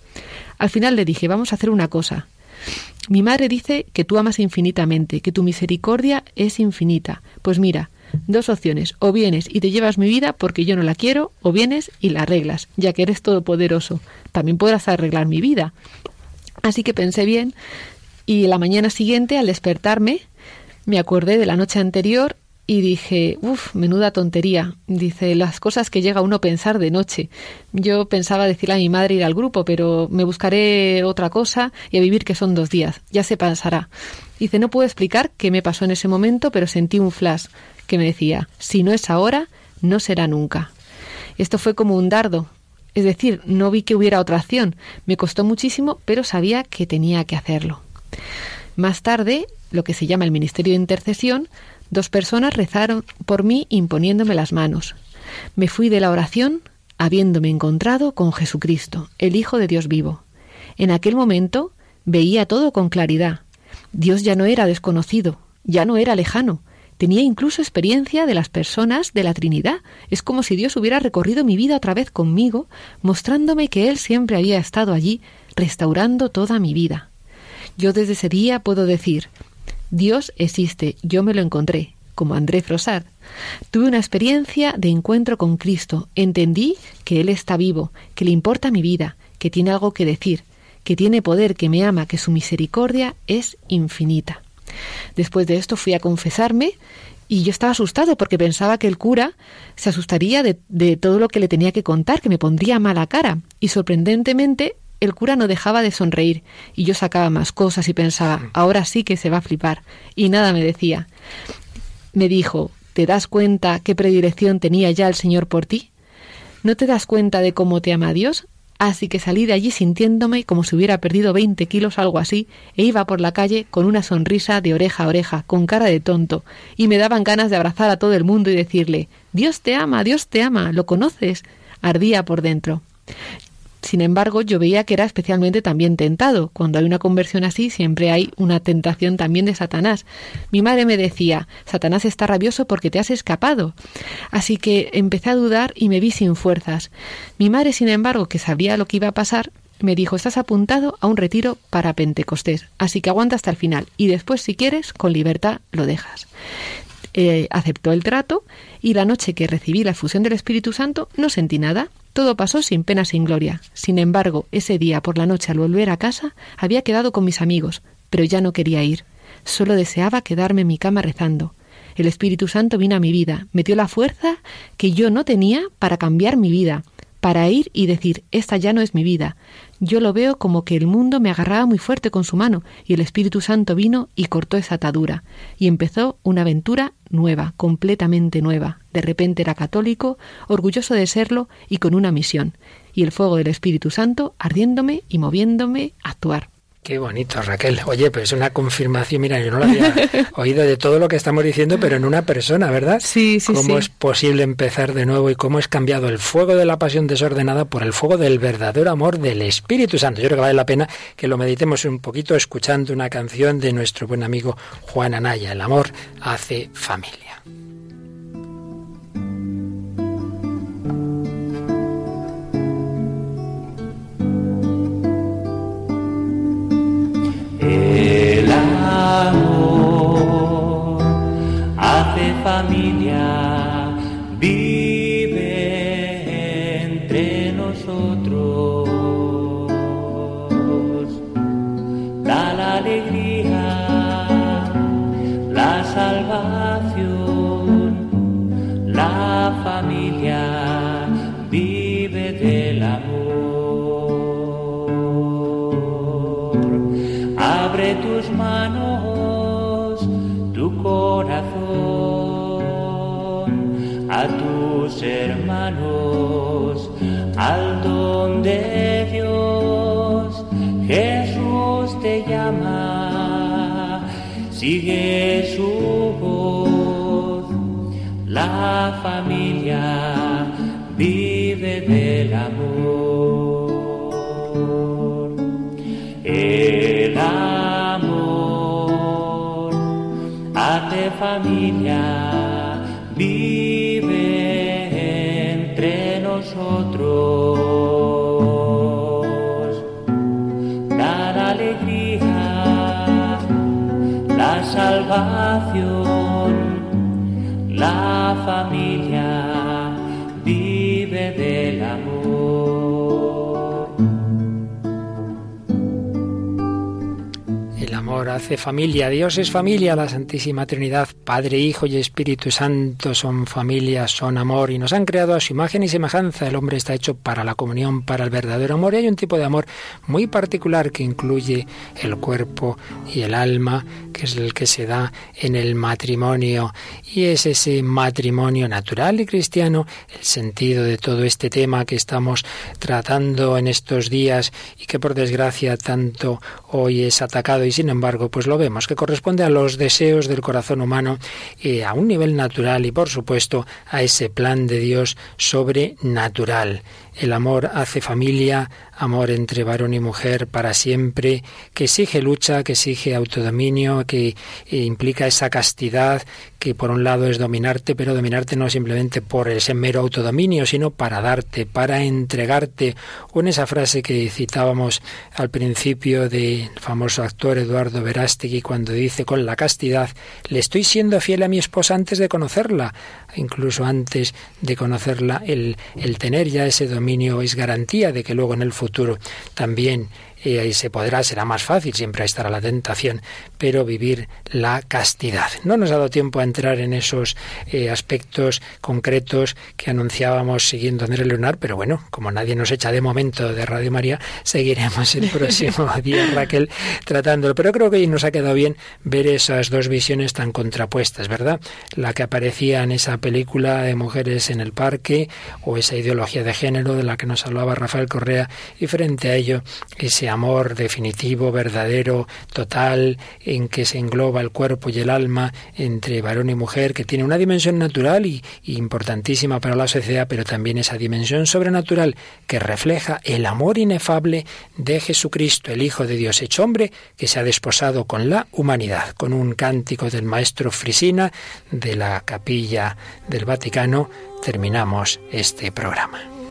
Al final le dije, vamos a hacer una cosa. Mi madre dice que tú amas infinitamente, que tu misericordia es infinita. Pues mira, dos opciones, o vienes y te llevas mi vida porque yo no la quiero, o vienes y la arreglas, ya que eres todopoderoso. También podrás arreglar mi vida. Así que pensé bien y la mañana siguiente, al despertarme, me acordé de la noche anterior y dije, uff, menuda tontería. Dice, las cosas que llega uno a pensar de noche. Yo pensaba decirle a mi madre ir al grupo, pero me buscaré otra cosa y a vivir que son dos días. Ya se pasará. Dice, no puedo explicar qué me pasó en ese momento, pero sentí un flash que me decía, si no es ahora, no será nunca. Esto fue como un dardo. Es decir, no vi que hubiera otra acción. Me costó muchísimo, pero sabía que tenía que hacerlo. Más tarde, lo que se llama el Ministerio de Intercesión, dos personas rezaron por mí imponiéndome las manos. Me fui de la oración habiéndome encontrado con Jesucristo, el Hijo de Dios vivo. En aquel momento veía todo con claridad. Dios ya no era desconocido, ya no era lejano, tenía incluso experiencia de las personas de la Trinidad. Es como si Dios hubiera recorrido mi vida otra vez conmigo, mostrándome que Él siempre había estado allí, restaurando toda mi vida. Yo desde ese día puedo decir, Dios existe, yo me lo encontré, como André Frossard. Tuve una experiencia de encuentro con Cristo, entendí que Él está vivo, que le importa mi vida, que tiene algo que decir, que tiene poder, que me ama, que su misericordia es infinita. Después de esto fui a confesarme y yo estaba asustado porque pensaba que el cura se asustaría de, todo lo que le tenía que contar, que me pondría mala cara. Y sorprendentemente el cura no dejaba de sonreír y yo sacaba más cosas y pensaba, ahora sí que se va a flipar. Y nada me decía. Me dijo, ¿te das cuenta qué predilección tenía ya el Señor por ti? ¿No te das cuenta de cómo te ama Dios? Así que salí de allí sintiéndome como si hubiera perdido 20 kilos, algo así, e iba por la calle con una sonrisa de oreja a oreja, con cara de tonto, y me daban ganas de abrazar a todo el mundo y decirle Dios te ama, Dios te ama, ¿lo conoces? Ardía por dentro. Sin embargo, yo veía que era especialmente también tentado. Cuando hay una conversión así, siempre hay una tentación también de Satanás. Mi madre me decía, Satanás está rabioso porque te has escapado. Así que empecé a dudar y me vi sin fuerzas. Mi madre, sin embargo, que sabía lo que iba a pasar, me dijo, estás apuntado a un retiro para Pentecostés, así que aguanta hasta el final y después, si quieres, con libertad lo dejas. Eh, aceptó el trato y la noche que recibí la fusión del Espíritu Santo no sentí nada. Todo pasó sin pena, sin gloria. Sin embargo, ese día por la noche al volver a casa había quedado con mis amigos, pero ya no quería ir. Solo deseaba quedarme en mi cama rezando. El Espíritu Santo vino a mi vida, metió la fuerza que yo no tenía para cambiar mi vida, para ir y decir, esta ya no es mi vida. Yo lo veo como que el mundo me agarraba muy fuerte con su mano y el Espíritu Santo vino y cortó esa atadura. Y empezó una aventura nueva, completamente nueva. De repente era católico, orgulloso de serlo y con una misión. Y el fuego del Espíritu Santo ardiéndome y moviéndome a actuar. Qué bonito, Raquel. Oye, pues es una confirmación, mira, yo no lo había oído de todo lo que estamos diciendo, pero en una persona, ¿verdad? Sí, sí, ¿Cómo sí. es posible empezar de nuevo y cómo es cambiado el fuego de la pasión desordenada por el fuego del verdadero amor del Espíritu Santo? Yo creo que vale la pena que lo meditemos un poquito escuchando una canción de nuestro buen amigo Juan Anaya, El amor hace familia. Amor. Hace familia, vive entre nosotros, da la alegría, la salvación, sigue su voz. La familia vive del amor. El amor hace familia, la familia hace familia. Dios es familia, la Santísima Trinidad, Padre, Hijo y Espíritu Santo son familia, son amor y nos han creado a su imagen y semejanza. El hombre está hecho para la comunión, para el verdadero amor y hay un tipo de amor muy particular que incluye el cuerpo y el alma, que es el que se da en el matrimonio y es ese matrimonio natural y cristiano el sentido de todo este tema que estamos tratando en estos días y que por desgracia tanto hoy es atacado y sin embargo pues lo vemos que corresponde a los deseos del corazón humano a un nivel natural y por supuesto a ese plan de Dios sobrenatural. El amor hace familia, amor entre varón y mujer para siempre, que exige lucha, que exige autodominio, que eh, implica esa castidad, que por un lado es dominarte, pero dominarte no simplemente por ese mero autodominio, sino para darte, para entregarte. O en esa frase que citábamos al principio del famoso actor Eduardo Verástegui cuando dice con la castidad, le estoy siendo fiel a mi esposa antes de conocerla, incluso antes de conocerla, el, el tener ya ese dominio es garantía de que luego en el futuro también y ahí se podrá, será más fácil, siempre estará la tentación, pero vivir la castidad. No nos ha dado tiempo a entrar en esos eh, aspectos concretos que anunciábamos siguiendo Andrés Leonard, pero bueno, como nadie nos echa de momento de Radio María, seguiremos el próximo día, Raquel, tratándolo. Pero creo que hoy nos ha quedado bien ver esas dos visiones tan contrapuestas, ¿verdad? La que aparecía en esa película de Mujeres en el Parque o esa ideología de género de la que nos hablaba Rafael Correa y frente a ello ese amor definitivo, verdadero, total, en que se engloba el cuerpo y el alma entre varón y mujer, que tiene una dimensión natural y, importantísima para la sociedad, pero también esa dimensión sobrenatural que refleja el amor inefable de Jesucristo, el Hijo de Dios hecho hombre, que se ha desposado con la humanidad. Con un cántico del maestro Frisina de la capilla del Vaticano, terminamos este programa.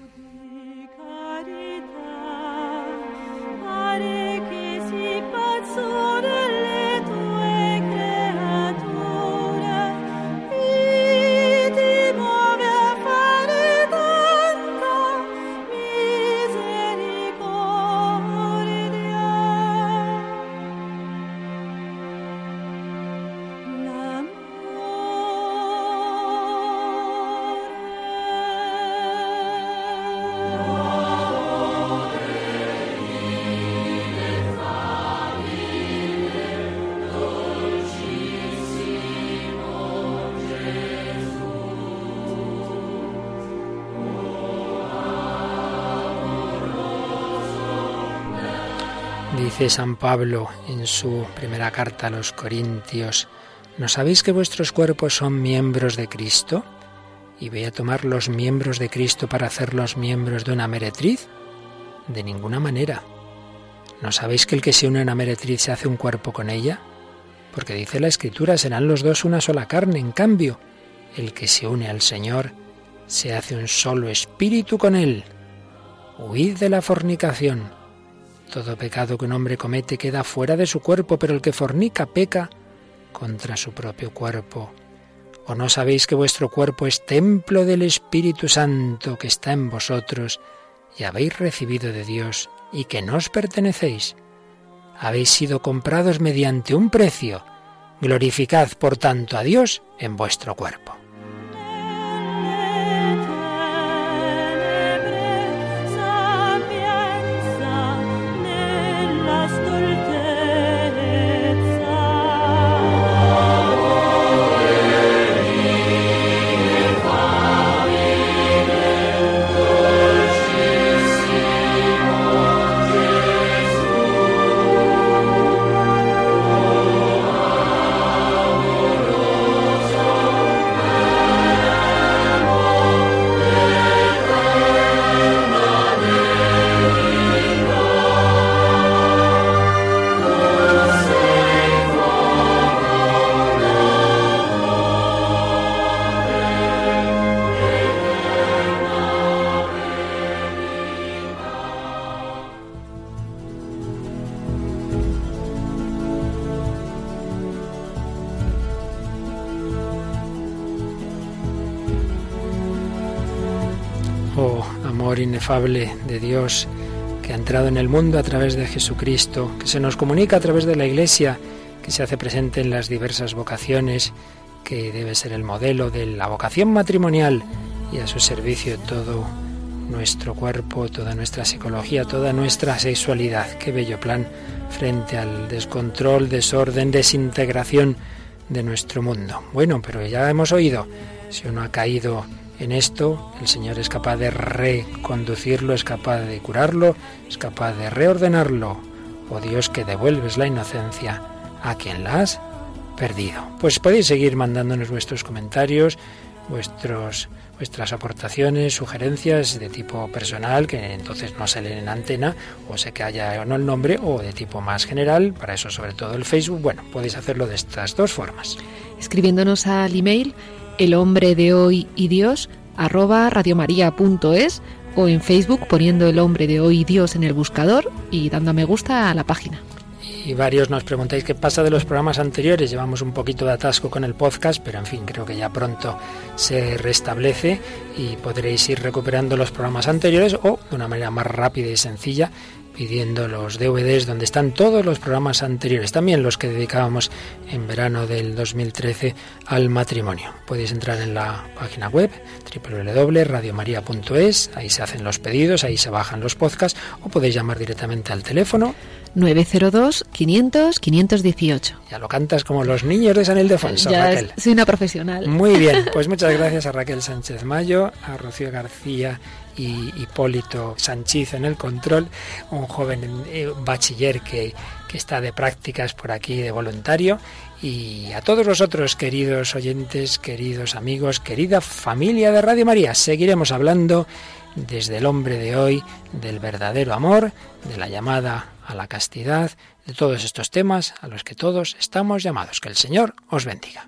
San Pablo en su primera carta a los Corintios, ¿no sabéis que vuestros cuerpos son miembros de Cristo? ¿Y voy a tomar los miembros de Cristo para hacerlos miembros de una meretriz? De ninguna manera. ¿No sabéis que el que se une a una meretriz se hace un cuerpo con ella? Porque dice la Escritura, serán los dos una sola carne. En cambio, el que se une al Señor se hace un solo espíritu con él. Huid de la fornicación. Todo pecado que un hombre comete queda fuera de su cuerpo, pero el que fornica peca contra su propio cuerpo. ¿O no sabéis que vuestro cuerpo es templo del Espíritu Santo que está en vosotros y habéis recibido de Dios y que no os pertenecéis? Habéis sido comprados mediante un precio. Glorificad, por tanto, a Dios en vuestro cuerpo. Inefable de Dios que ha entrado en el mundo a través de Jesucristo, que se nos comunica a través de la Iglesia, que se hace presente en las diversas vocaciones, que debe ser el modelo de la vocación matrimonial y a su servicio todo nuestro cuerpo, toda nuestra psicología, toda nuestra sexualidad. Qué bello plan frente al descontrol, desorden, desintegración de nuestro mundo. Bueno, pero ya hemos oído, si uno ha caído en esto, el Señor es capaz de reconducirlo, es capaz de curarlo, es capaz de reordenarlo. Oh Dios que devuelves la inocencia a quien la has perdido. Pues podéis seguir mandándonos vuestros comentarios, vuestros vuestras aportaciones, sugerencias de tipo personal, que entonces no se leen en antena, o sé que haya o no el nombre, o de tipo más general, para eso sobre todo el Facebook. Bueno, podéis hacerlo de estas dos formas. Escribiéndonos al email el hombre de hoy y Dios arroba radiomaria.es o en Facebook poniendo el hombre de hoy y Dios en el buscador y dando a me gusta a la página. Y varios nos preguntáis qué pasa de los programas anteriores. Llevamos un poquito de atasco con el podcast, pero en fin, creo que ya pronto se restablece y podréis ir recuperando los programas anteriores o de una manera más rápida y sencilla pidiendo los DVDs donde están todos los programas anteriores, también los que dedicábamos en verano del 2013 al matrimonio. Podéis entrar en la página web www.radiomaria.es, ahí se hacen los pedidos, ahí se bajan los podcasts o podéis llamar directamente al teléfono 902 500 518. Ya lo cantas como los niños de San Ildefonso, Ya Raquel. soy una profesional. Muy bien, pues muchas gracias a Raquel Sánchez Mayo, a Rocío García y Hipólito Sanchiz en el control, un joven eh, bachiller que, que está de prácticas por aquí de voluntario y a todos los otros queridos oyentes, queridos amigos, querida familia de Radio María. Seguiremos hablando desde el hombre de hoy, del verdadero amor, de la llamada a la castidad, de todos estos temas a los que todos estamos llamados. Que el Señor os bendiga.